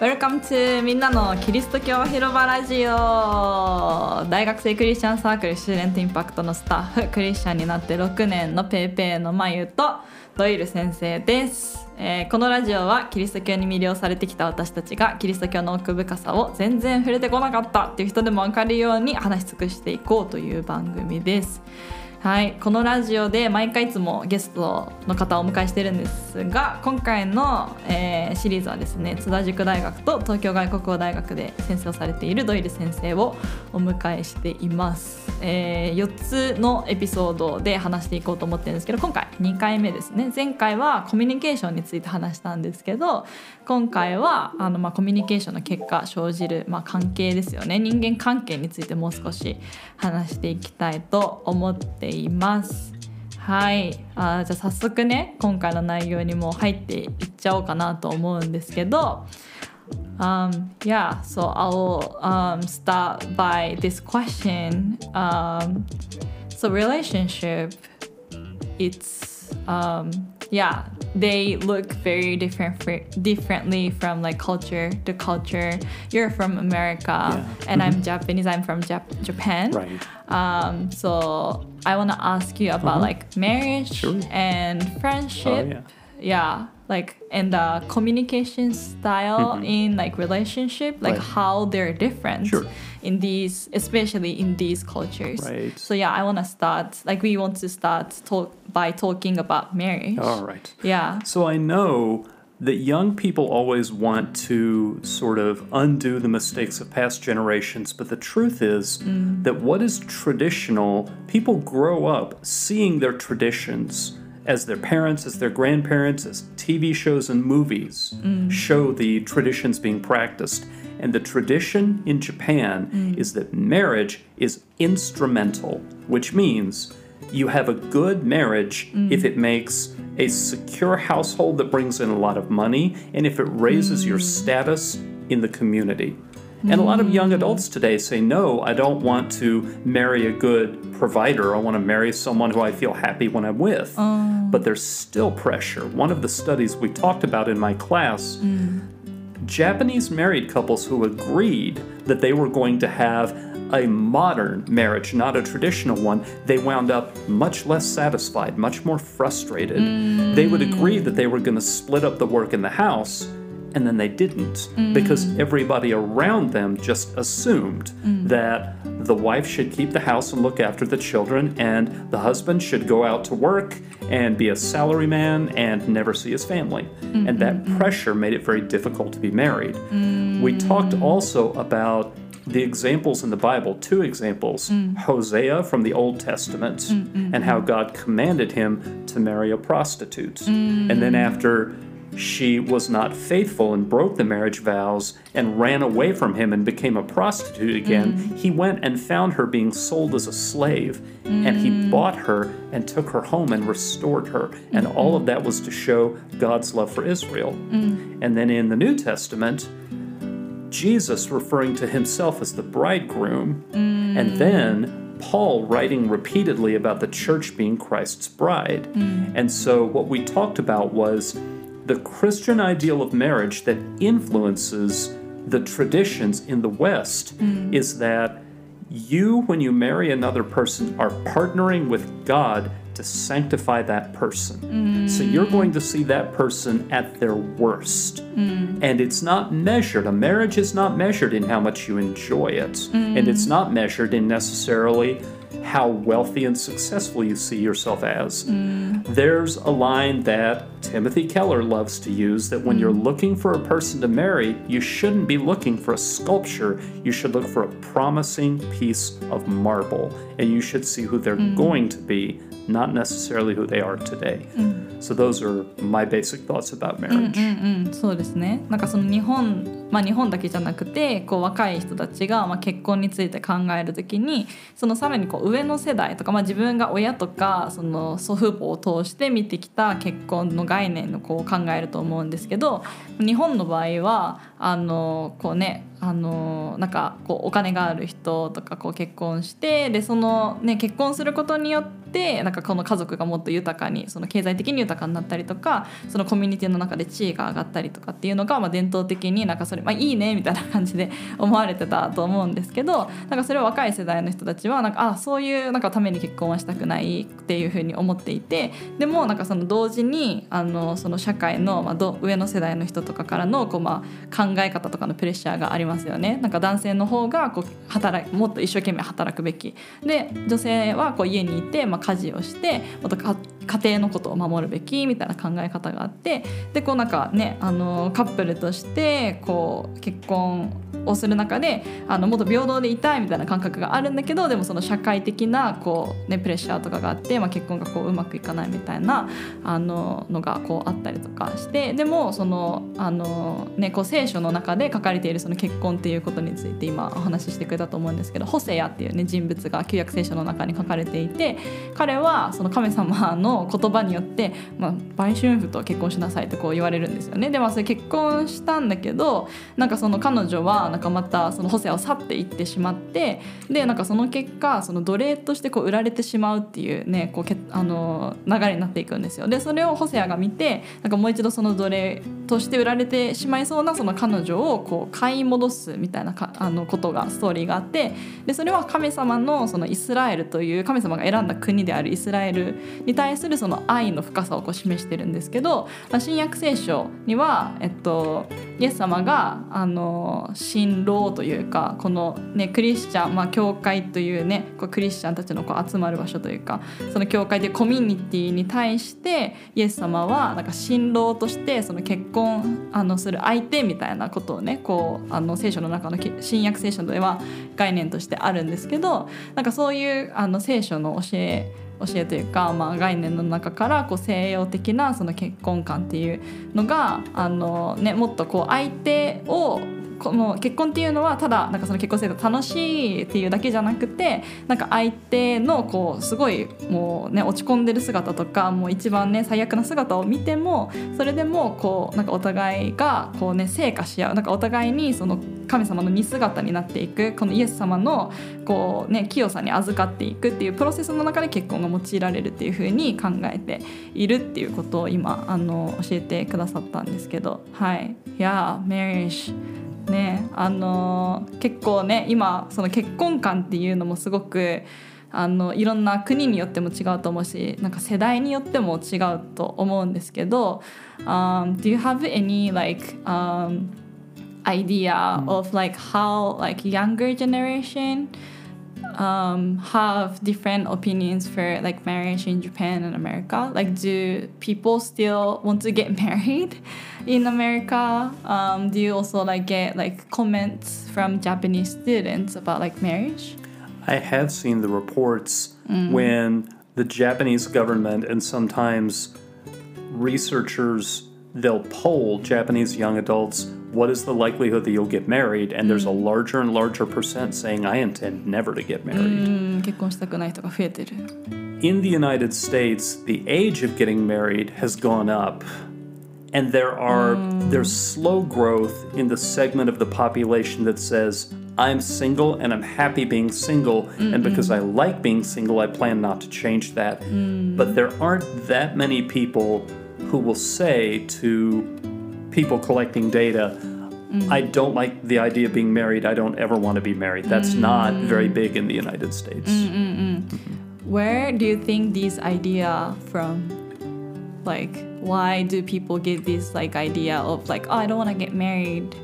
Welcome to みんなのキリスト教広場ラジオ。大学生クリスチャンサークルスチューデントインパクトのスタッフクリスチャンになって6年のペーペーのまゆとドイル先生です、えーこのラジオはキリスト教に魅了されてきた私たちがキリスト教の奥深さを全然触れてこなかったっていう人でも分かるように話し尽くしていこうという番組です。はい、このラジオで毎回いつもゲストの方をお迎えしてるんですが今回の、えーシリーズはですね津田塾大学と東京外国語大学で先生をされているドイル先生をお迎えしています、えー4つのエピソードで話していこうと思ってるんですけど今回2回目ですね。前回はコミュニケーションについて話したんですけど今回はあの、まあ、コミュニケーションの結果生じる、まあ、関係ですよね。人間関係についてもう少し話していきたいと思っています。はい。あじゃあ早速ね今回の内容にも入っていっちゃおうかなと思うんですけど Um, yeah, so I'll um, start by this question. Um, so relationship, it's um, yeah, they look very different differently from like culture to culture. You're from America, Yeah. and I'm Japanese. I'm from Jap- Japan. Right. Um, so I want to ask you about Mhm. like marriage Sure. and friendship. Oh, yeah. Yeah, like and the communication style Mhm. in like relationship, like Right. how they're different Sure. in these, especially in these cultures. Right. So yeah, I want to start like we want to start talk by talking about marriage. All right. Yeah. So I know that young people always want to sort of undo the mistakes of past generations, but the truth is that what is traditional, people grow up seeing their traditions as their parents, as their grandparents, as TV shows and movies mm. show the traditions being practiced. And the tradition in Japan mm. is that marriage is instrumental, which means you have a good marriage mm. if it makes a secure household that brings in a lot of money and if it raises your status in the community. And a lot of young mm. adults today say, No, I don't want to marry a good provider. I want to marry someone who I feel happy when I'm with. Oh. But there's still pressure. One of the studies we talked about in my class mm. Japanese married couples who agreed that they were going to have a modern marriage, not a traditional one, they wound up much less satisfied, much more frustrated. They would agree mm. that they were going to split up the work in the house, and then they didn't because mm. everybody around them just assumed mm. that the wife should keep the house and look after the children, and the husband should go out to work and be a salaryman and never see his family. And that mm-hmm. pressure made it very difficult to be married. We mm. talked also about the examples in the Bible, two examples Hosea from the Old Testament, and how God commanded him to marry a prostitute. And then after she was not faithful and broke the marriage vows and ran away from him and became a prostitute again, mm. he went and found her being sold as a slave. And he mm. bought her and took her home and restored her. And mm. all of that was to show God's love for Israel. And then in the New Testament, Jesus referring to himself as the bridegroom, and then Paul writing repeatedly about the church being Christ's bride. And so, what we talked about was the Christian ideal of marriage that influences the traditions in the West mm. is that you, when you marry another person, are partnering with God to sanctify that person. So you're mm. going to see that person at their worst. Mm. And it's not measured. A marriage is not measured in how much you enjoy it. And it's not measured in necessarily how wealthy and successful you see yourself as. There's a line that Timothy Keller loves to use that when you're looking for a person to marry, you shouldn't be looking for a sculpture. You should look for a promising piece of marble. And you should see who they're going to be, not necessarily who they are today. So, those are my basic thoughts about marriage. うん、そうですねなんかその日本まあ日本だけじゃなくてこう若い人たちがまあ結婚について考えるときにそのさらにこう上 上の世代とか、まあ、自分が親とかその祖父母を通して見てきた結婚の概念のこう考えると思うんですけど日本の場合はあのこうねあのなんかこうお金がある人とかこう結婚してでその、ね、結婚することによってなんかこの家族がもっと豊かにその経済的に豊かになったりとかそのコミュニティの中で地位が上がったりとかっていうのが、まあ、伝統的になんかそれ、まあ、いいねみたいな感じで 思われてたと思うんですけどなんかそれを若い世代の人たちはなんかあそういうなんかために結婚はしたくないっていうふうに思っていてでもなんかその同時にあのその社会の、まあ、ど上の世代の人とかからのこう、まあ、考え方とかのプレッシャーがありますよね。なんか男性の方がこう働もっと一生懸命働くべきで女性はこう家にいて、まあ、家事をしてもっと家庭のことを守るべきみたいな考え方があってでこうなんかねあのカップルとしてこう結婚をする中であのもっと平等でいたいみたいな感覚があるんだけどでもその社会的なこう、ね、プレッシャーとかがあって、まあ、結婚がこううまくいかないみたいなあののがこうあったりとかしてでもそのあの、ね、こう聖書の中で書かれているその結婚っていうことについて今お話ししてくれたと思うんですけどホセヤっていう、ね、人物が旧約聖書の中に書かれていて彼はその神様の言葉によって、まあ、売春婦と結婚しなさいってこう言われるんですよね。でまあそれ結婚したんだけどなんかその彼女はなんかまたそのホセアを去っていってしまってでなんかその結果その奴隷としてこう売られてしまうっていうねこうけあの流れになっていくんですよ。でそれをホセアが見てなんかもう一度その奴隷として売られてしまいそうなその彼女をこう買い戻すみたいなかあのことがストーリーがあってでそれは神様のそのイスラエルという神様が選んだ国であるイスラエルに対するその愛の深さをこう示してるんですけど、まあ、新約聖書には、えっと、イエス様があの新郎というかこの、ね、クリスチャン、まあ、教会というねこうクリスチャンたちのこう集まる場所というかその教会というコミュニティに対してイエス様はなんか新郎としてその結婚あのする相手みたいなことをねこうあの聖書の中の新約聖書では概念としてあるんですけどなんかそういうあの聖書の教え教えというか、まあ、概念の中からこう西洋的なその結婚観っていうのがあの、ね、もっとこう相手をこの結婚っていうのはただなんかその結婚生活楽しいっていうだけじゃなくてなんか相手のこうすごいもうね落ち込んでる姿とかもう一番ね最悪な姿を見てもそれでもこうなんかお互いがこうね成果し合うなんかお互いにその神様の似姿になっていくこのイエス様のこうね清さに預かっていくっていうプロセスの中で結婚が用いられるっていうふうに考えているっていうことを今あの教えてくださったんですけどはい。Yeah, marriage ねあの結構ね今その結婚観っていうのもすごくあのいろんな国によっても違うと思うしなんか世代によっても違うと思うんですけど、um, Do you have any like、um, idea of like how like younger generation um, have different opinions for like marriage in Japan and America? Like, do people still want to get married in America? Um, do you also like get like comments from Japanese students about like marriage? I have seen the reports mm. when the Japanese government and sometimes researchers they'll poll Japanese young adults what is the likelihood that you'll get married? And there's a mm. larger and larger percent saying, I intend never to get married. Mm, In the United States, the age of getting married has gone up. And there are mm. there's slow growth in the segment of the population that says, I'm single and I'm happy being single, and because I like being single, I plan not to change that. But there aren't that many people who will say to people collecting data. Mm. I don't like the idea of being married. I don't ever want to be married. That's mm. not very big in the United States. Mm-hmm. Where do you think this idea from? Like, why do people get this like idea of like, oh, I don't want to get married?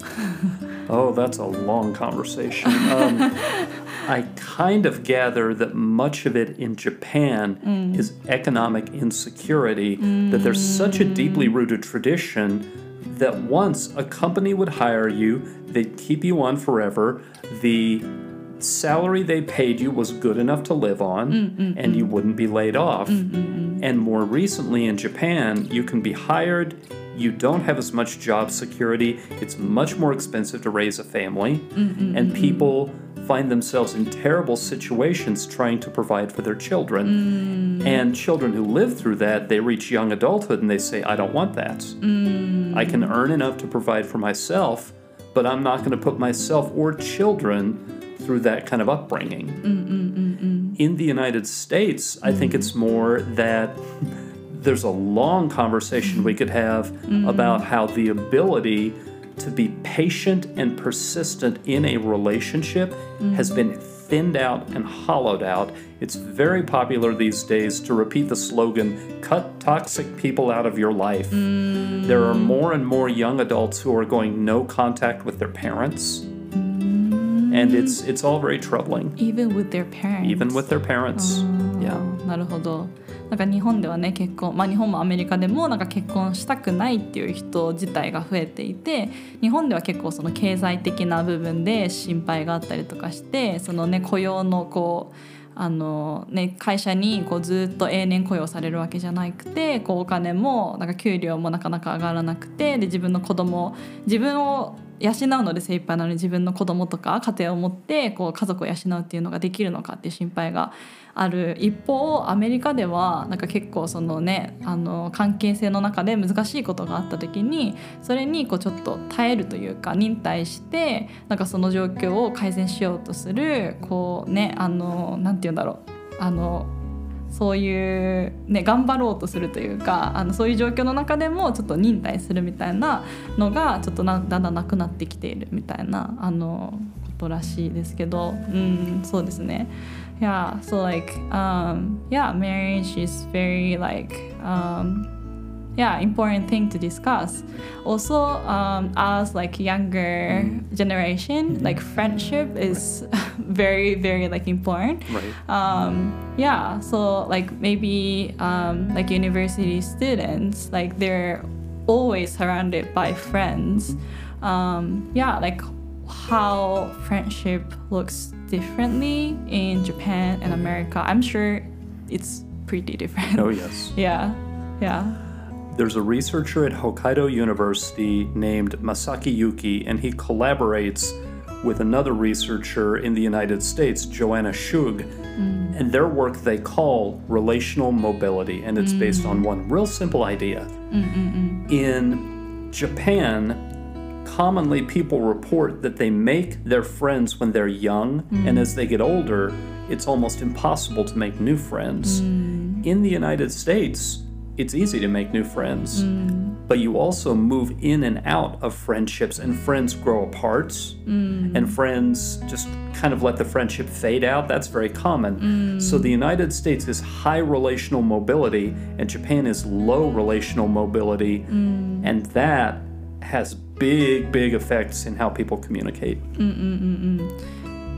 oh, that's a long conversation. Um, I kind of gather that much of it in Japan mm. is economic insecurity, mm. that there's such a deeply mm. rooted tradition that once a company would hire you, they'd keep you on forever, the salary they paid you was good enough to live on, mm, mm and you mm. wouldn't be laid off. And more recently in Japan, you can be hired, you don't have as much job security, it's much more expensive to raise a family, and people find themselves in terrible situations trying to provide for their children. Mm. And children who live through that, they reach young adulthood and they say, I don't want that. Mm. I can earn enough to provide for myself, but I'm not going to put myself or children through that kind of upbringing. Mm, mm, mm, In the United States, I think it's more that there's a long conversation we could have about how the ability to be patient and persistent in a relationship has been thinned out and hollowed out. It's very popular these days to repeat the slogan cut toxic people out of your life. There are more and more young adults who are going no contact with their parents. And it's it's all very troubling. Even with their parents Even with their parents. Yeah. なるほど なんか日本ではね結婚まあ日本もアメリカでもなんか結婚したくないっていう人自体が増えていて日本では結構その経済的な部分で心配があったりとかしてそのね雇用のこうあのね、会社にこうずっと永年雇用されるわけじゃなくてこうお金もなんか給料もなかなか上がらなくてで自分の子供自分を養うので精一杯なのに自分の子供とか家庭を持ってこう家族を養うっていうのができるのかっていう心配がある。一方アメリカではなんか結構そのねあの関係性の中で難しいことがあった時にそれにこうちょっと耐えるというか忍耐してなんかその状況を改善しようとするこうねあのなて言うんだろう。あのそういう、ね、頑張ろうとするというかあのそういう状況の中でもちょっと忍耐するみたいなのがちょっとなだんだんなくなってきているみたいなあのことらしいですけど、うん、そうですね。Yeah, so like, um, yeah, marriage is very like, um, yeah, important thing to discuss. Also, um, as like younger generation, like friendship is very, very like important Right. um, yeah so like maybe um, like university students like they're always surrounded by friends um, yeah like how friendship looks differently in japan and america i'm sure it's pretty different Oh, yes. yeah yeah There's a researcher at Hokkaido University named Masaki Yuki, and he collaborates with another researcher in the United States, Joanna Schug. Mm. And their work they call relational mobility, and it's based on mm. one real simple idea. Mm, in Japan, commonly people report that they make their friends when they're young, and as they get older, it's almost impossible to make new friends. In the United States, it's easy to make new friends, mm. but you also move in and out of friendships, and friends grow apart, mm. and friends just kind of let the friendship fade out. That's very common. Mm. So the United States is high relational mobility, and Japan is low relational mobility, and that has big, big effects in how people communicate.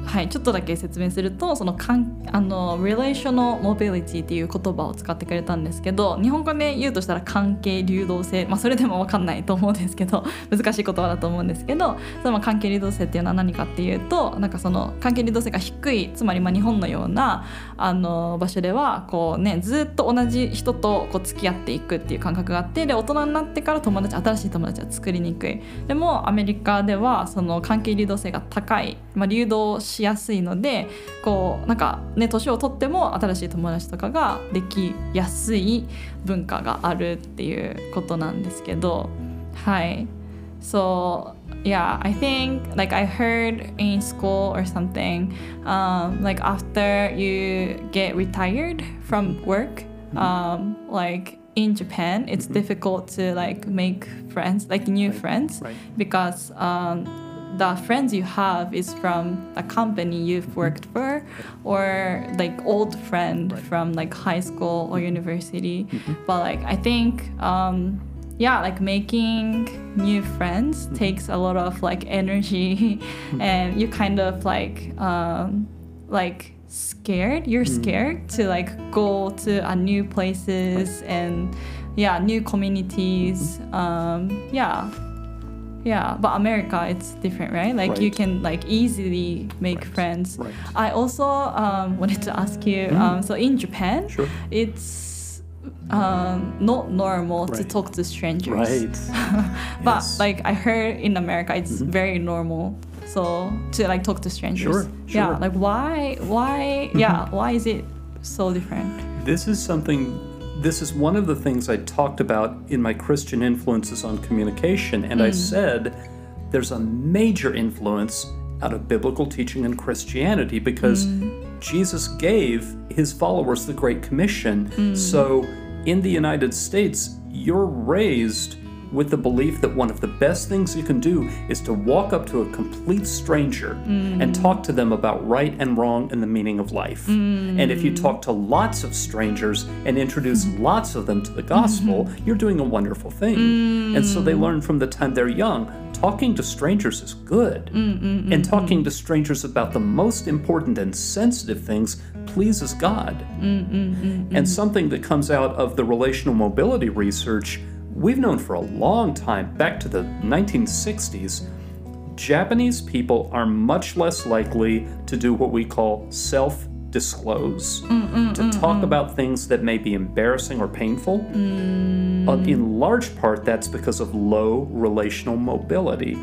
はい、ちょっとだけ説明するとそのかんあの relational mobility っていう言葉を使ってくれたんですけど日本語で言うとしたら関係流動性、まあ、それでも分かんないと思うんですけど 難しい言葉だと思うんですけどその関係流動性っていうのは何かっていうとなんかその関係流動性が低いつまりまあ日本のようなあの場所ではこう、ね、ずっと同じ人とこう付き合っていくっていう感覚があってで大人になってから友達新しい友達は作りにくい。でもアメリカではその関係流動性が高い、まあ、流動しやすいのでこうなんかね年を取っても新しい友達とかができやすい文化があるっていうことなんですけどはい。So yeah, I think like I heard in school or something, um, like after you get retired from work, um, like in Japan, it's difficult to like make friends, like new friends, Right. because um, the friends you have is from a company you've worked for, or like old friend from like high school or university. But like I think. Um, yeah like making new friends takes a lot of like energy and you kind of like um like scared. You're scared to like go to a new places and yeah new communities. Um yeah yeah but america it's different right like you can like easily make Right. friends Right. i also um, wanted to ask you um, so in japan Sure. it's um, not normal to talk to strangers. Right. But Yes. like I heard in America, it's very normal. So to like talk to strangers. Sure, sure. Yeah. Like why? Why? Yeah. Why is it so different? This is something, this is one of the things I talked about in my Christian influences on communication. And I mm. said there's a major influence out of biblical teaching and Christianity because mm. Jesus gave his followers the Great Commission. Mm. So in the United States, you're raised with the belief that one of the best things you can do is to walk up to a complete stranger and mm. talk to them about right and wrong and the meaning of life. Mm. And if you talk to lots of strangers and introduce mm-hmm. lots of them to the gospel, mm-hmm. you're doing a wonderful thing. And so they mm. learn from the time they're young talking to strangers is good. and talking to strangers about the most important and sensitive things pleases God. And something that comes out of the relational mobility research, we've known for a long time, back to the 1960s, Japanese people are much less likely to do what we call self disclose, mm, mm, mm, to talk about things that may be embarrassing or painful. Uh, in large part, that's because of low relational mobility.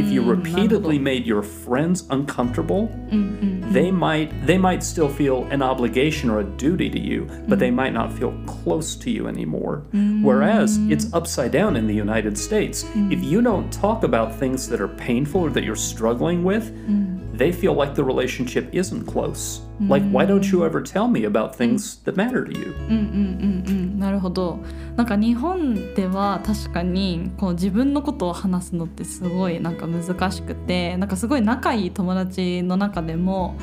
If you repeatedly made your friends uncomfortable, they might they might still feel an obligation or a duty to you, but they might not feel close to you anymore. Whereas it's upside down in the United States. If you don't talk about things that are painful or that you're struggling with, they feel like the relationship isn't close. Like, why don't you ever tell me about things that matter to you? うんうんうんうんなるほどなんか日本では確かにこう自分のことを話すのってすごいなんか難しくてなんかすごい仲いい友達の中でも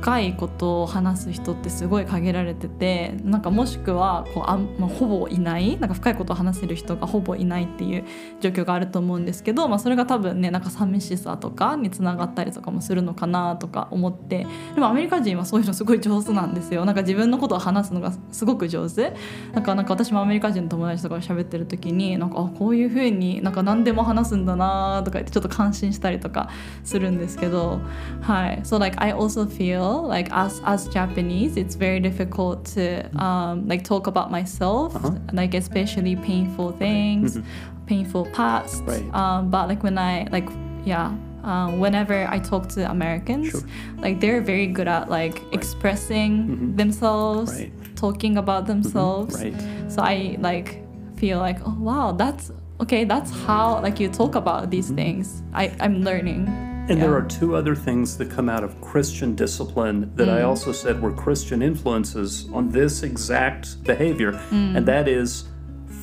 深いことを話す人ってすごい限られててなんかもしくはこうあん、まあ、ほぼいないなんか深いことを話せる人がほぼいないっていう状況があると思うんですけど、まあ、それが多分ねなんか寂しさとかにつながったりとかもするのかなとか思ってでもアメリカ人はそういうのすごい上手なんですよなんか自分のことを話すのがすごく上手なんかなんか私もアメリカ人の友達とかと喋ってる時になんかあこういう風になんか何でも話すんだなとか言ってちょっと感心したりとかするんですけどはい So like I also feel like as as Japanese it's very difficult to um, like talk about myself like especially painful things painful past um, but like when I like yeah um, whenever I talk to Americans Sure. like they're very good at like expressing mm-hmm. themselves Right. talking about mm-hmm. themselves. Right. so I like feel like oh wow that's okay that's how like you talk about these mm-hmm. things. I, I'm learning. And there are two other things that come out of Christian discipline that I mm. also said were Christian influences on this exact behavior. Mm. And that is,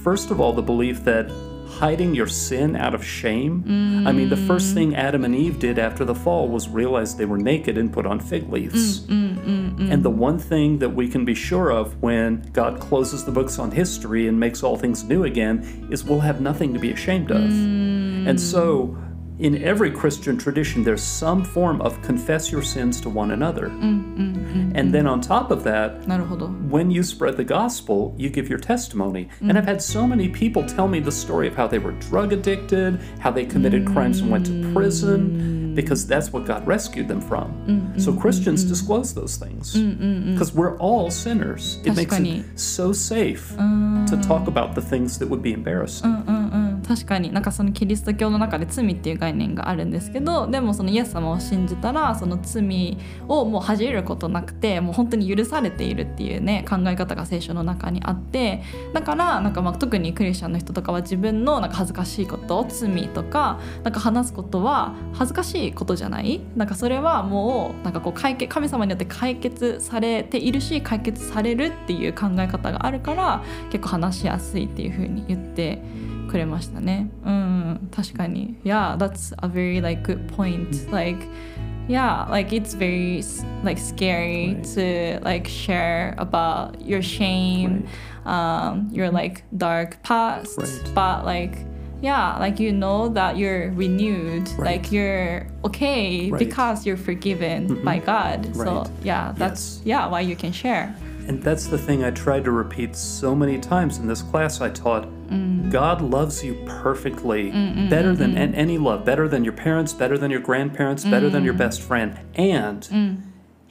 first of all, the belief that hiding your sin out of shame. I mean, the first thing Adam and Eve did after the fall was realize they were naked and put on fig leaves. Mm, mm, mm, and the one thing that we can be sure of when God closes the books on history and makes all things new again is we'll have nothing to be ashamed of. And so, in every Christian tradition, there's some form of confess your sins to one another. Mm, mm, mm, mm. and then on top of that, when you spread the gospel, you give your testimony. And mm. I've had so many people tell me the story of how they were drug addicted, how they committed crimes and went to prison, mm. because that's what God rescued them from. So Christians disclose those things because we're all sinners. It makes it so safe uh. to talk about the things that would be embarrassing. Uh, uh, 確かになんかそのキリスト教の中で罪っていう概念があるんですけどでもそのイエス様を信じたらその罪をもう恥じることなくてもう本当に許されているっていうね考え方が聖書の中にあってだからなんかまあ特にクリスチャンの人とかは自分のなんか恥ずかしいこと罪とかなんか話すことは恥ずかしいことじゃない？なんかそれはもうなんかこう解決神様によって解決されているし解決されるっていう考え方があるから結構話しやすいっていうふうに言ってくれましたね。うん、確かに。Yeah, that's a very like good point. Like, yeah, like it's very like scary Right. to like share about your shame, um, your like dark past, Right. but like. Yeah, like you know that you're renewed, Right. like you're okay Right. because you're forgiven by God. So Right. yeah, that's yeah why you can share. And that's the thing I tried to repeat so many times in this class I taught. Mm. God loves you perfectly, better than an- any love, better than your parents, better than your grandparents, better than your Mm. best friend. And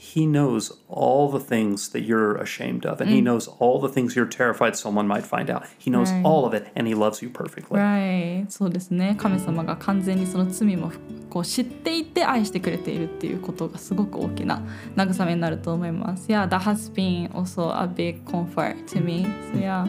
He knows all the things that you're ashamed of, and He knows all the things you're terrified someone might find out. He knows Mm. Right. all of it, and He loves you perfectly. Right. そうですね神様が完全にその罪もこう知っていて愛してくれているっていうことがすごく大きな慰めになると思います。Yeah, that has been also a big comfort to me. So yeah.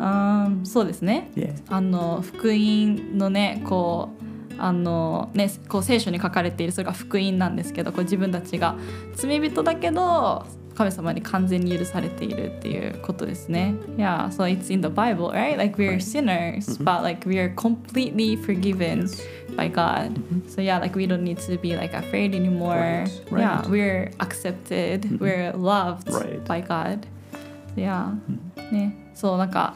Um, そうですね。Yeah. あの福音のねこうあの、ね、こう聖書に書かれているそれが福音なんですけどこう自分たちが罪人だけど神様に完全に許されているっていうことですね。Yeah, so it's in the Bible, right? Like we're sinners, but like we are completely forgiven by God. So yeah, like we don't need to be like afraid anymore. Yeah, we're accepted, we're loved by God. Yeah. ね、So like, well,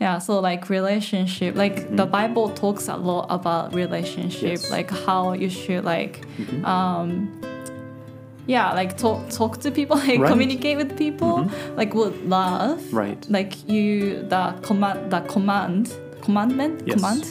yeah, so like relationship, like the Bible talks a lot about relationship, yes. like how you should like, mm-hmm. um, yeah, like talk talk to people, like right. communicate with people, mm-hmm. like with love, right? Like you the command the command commandment Yes. command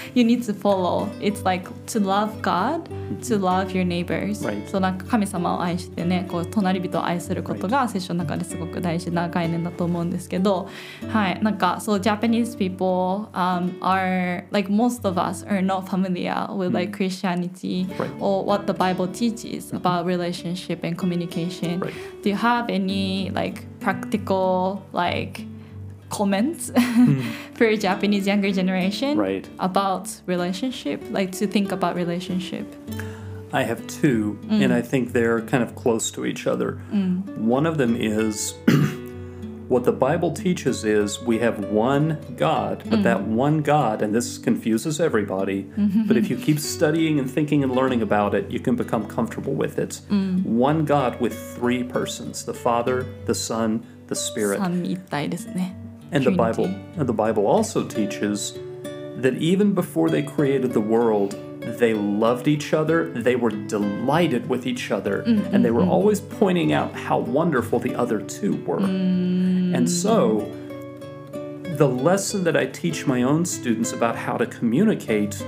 you need to follow it's like to love God to love your neighbors、 Right. そうなんか神様を愛してねこう隣人を愛することが聖書の中ですごく大事な概念だと思うんですけどはいなんかそう Japanese people、um, are like most of us are not familiar with like Christianity Right. or what the Bible teaches about relationship and communication Right. do you have any like practical like comments for Japanese younger generation Right. about relationship like to think about relationship I have two, and I think they're kind of close to each other. One of them is what the Bible teaches is we have one God, but that one God, and this confuses everybody, but if you keep studying and thinking and learning about it, you can become comfortable with it. One God with three persons the Father, the Son, the Spirit. 三位一体ですね And the Bible and the Bible also teaches that even before they created the world, they loved each other, they were delighted with each other, mm, and they mm, were mm. always pointing out how wonderful the other two were. And so the lesson that I teach my own students about how to communicate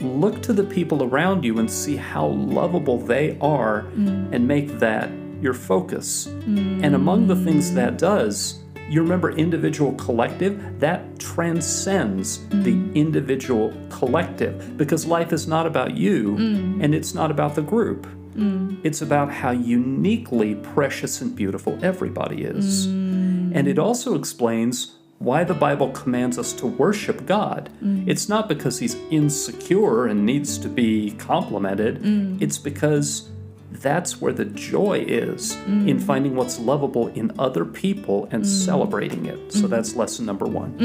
look to the people around you and see how lovable they are and make that your focus. And among the things that does, you remember individual collective, that transcends the individual collective because life is not about you mm. and it's not about the group. Mm. It's about how uniquely precious and beautiful everybody is. Mm. And it also explains why the Bible commands us to worship God. It's not because he's insecure and needs to be complimented, it's because that's where the joy is in finding what's lovable in other people and celebrating it. So that's lesson number one.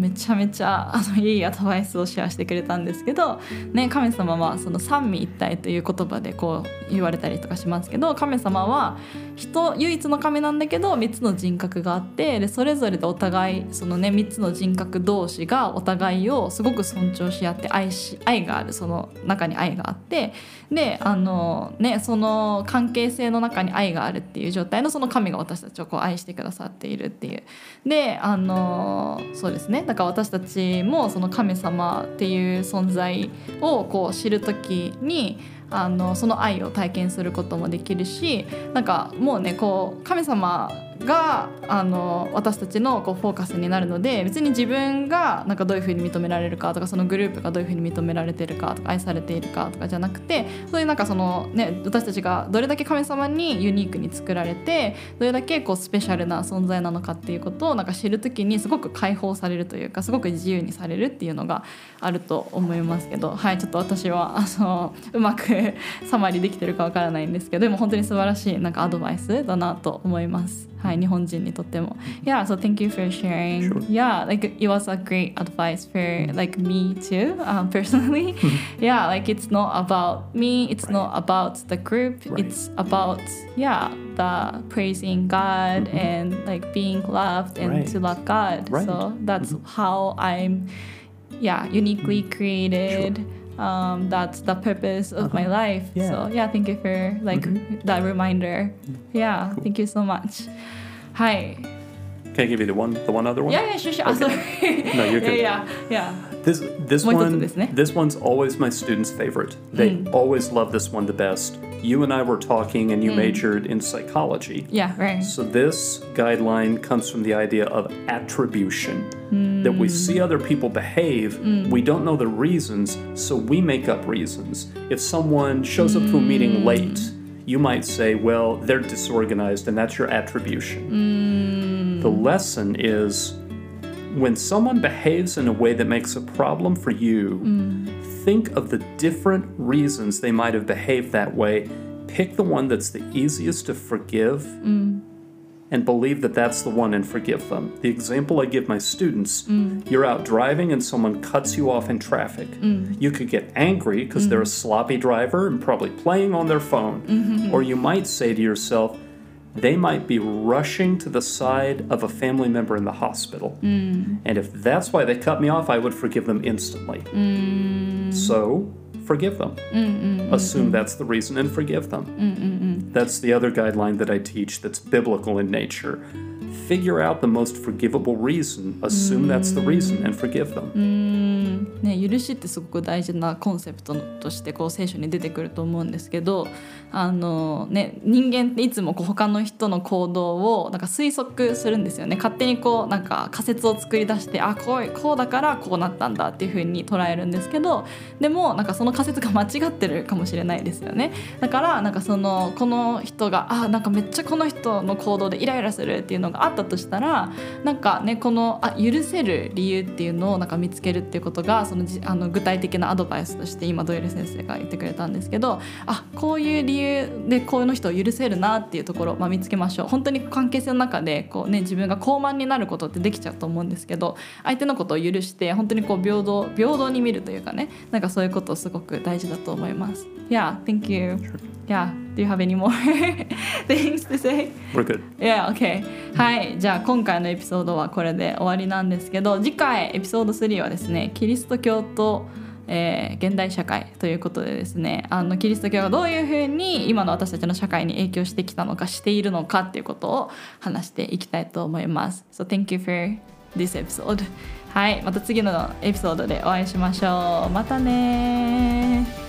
めちゃめちゃあのいいアドバイスをシェアしてくれたんですけど、ね、神様はその三位一体という言葉でこう言われたりとかしますけど神様は人唯一の神なんだけど3つの人格があってでそれぞれでお互いその、ね、3つの人格同士がお互いをすごく尊重し合って愛し愛があるその中に愛があってであの、ね、その関係性の中に愛があるっていう状態のその神が私たちをこう愛してくださっているっていう。であのそうですねだから私たちもその神様っていう存在をこう知る時にあのその愛を体験することもできるしなんかもうねこう神様があの私たちのこうフォーカスになるので別に自分がなんかどういうふうに認められるかとかそのグループがどういうふうに認められてるかとか愛されているかとかじゃなくてそういうなんかそのね私たちがどれだけ神様にユニークに作られてどれだけこうスペシャルな存在なのかっていうことをなんか知る時にすごく解放されるというかすごく自由にされるっていうのがあると思いますけどはいちょっと私はあのうまく サマリーできてるかわからないんですけどでも本当に素晴らしいなんかアドバイスだなと思います。はい、日本人にとっても。Yeah, so thank you for sharing. Sure. Yeah, like it was a great advice for like me too, um, personally. yeah, like it's not about me, it's not about the group, Right. it's about yeah, the praising God and like being loved and Right. to love God. Right. So that's how I'm yeah, uniquely created. Um, that's the purpose of my uh-huh. life. Yeah. So yeah, thank you for like mm-hmm. that reminder. Mm-hmm. Yeah, thank you so much. Hi. Can I give you the one the one other one? Yeah, yeah, sure, sure. Okay. sorry. No, you're good. yeah, yeah, This this one this one's always my students' favorite. They hmm. always love this one the best. You and I were talking and you mm-hmm. majored in psychology. yeah. Right. So this guideline comes from the idea of attribution. That we mm. see other people behave, mm. we don't know the reasons, so we make up reasons. If someone shows up to a meeting mm. late, you might say, well, they're disorganized, and that's your attribution. The lesson is when someone behaves in a way that makes a problem for you, think of the different reasons they might have behaved that way. Pick the one that's the easiest to forgive mm. and believe that that's the one and forgive them. The example I give my students mm. you're out driving and someone cuts you off in traffic. Mm. You could get angry because they're a sloppy driver and probably playing on their phone. Mm-hmm. Or you might say to yourself, they might be rushing to the side of a family member in the hospital. Mm. And if that's why they cut me off, I would forgive them instantly. Mm. So, forgive them. Assume that's the reason and forgive them. That's the other guideline that I teach that's biblical in nature. Figure out the most forgivable reason, assume that's the reason, and forgive them. Mm. ね、許しってすごく大事なコンセプトとしてこう聖書に出てくると思うんですけどあの、ね、人間っていつもこう他の人の行動をなんか推測するんですよね。勝手にこうなんか仮説を作り出してあこうこうだからこうなったんだっていうふうに捉えるんですけどでもなんかその仮説が間違ってるかもしれないですよね。だからなんかそのこの人があなんかめっちゃこの人の行動でイライラするっていうのがあったとしたらなんかねこのあ許せる理由っていうのをなんか見つけるっていうことがそのじあの具体的なアドバイスとして今ドイル先生が言ってくれたんですけどあこういう理由でこの人を許せるなっていうところを、まあ、見つけましょう本当に関係性の中でこう、ね、自分が高慢になることってできちゃうと思うんですけど相手のことを許して本当にこう平等平等に見るというかねなんかそういうことすごく大事だと思います。Yeah, thank you. Yeah, do you have any more things to say? We're good. Yeah, okay. はい、じゃあ今回のエピソードはこれで終わりなんですけど次回エピソード3はですねキリスト教と、えー現代社会ということでですねあのキリスト教がどういうふうに今の私たちの社会に影響してきたのかしているのかっていうことを話していきたいと思います。So thank you for this episode. はい、また次のエピソードでお会いしましょう。またね